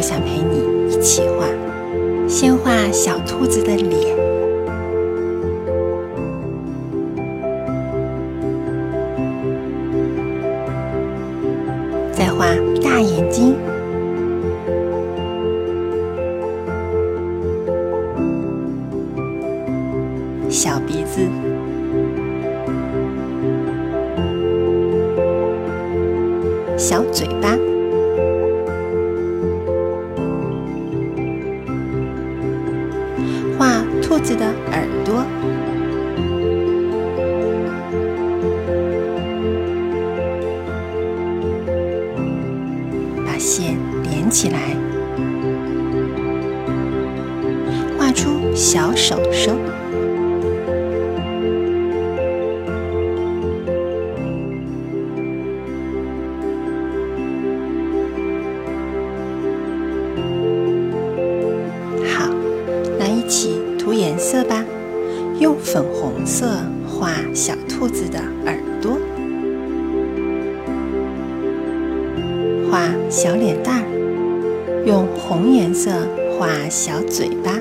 我想陪你一起画。先画小兔子的脸，再画大眼睛、小鼻子。小嘴巴，兔子的耳朵，把线连起来，画出小手手。好，来一起涂颜色吧，用粉红色画小兔子的耳朵，画小脸蛋儿，用红颜色画小嘴巴。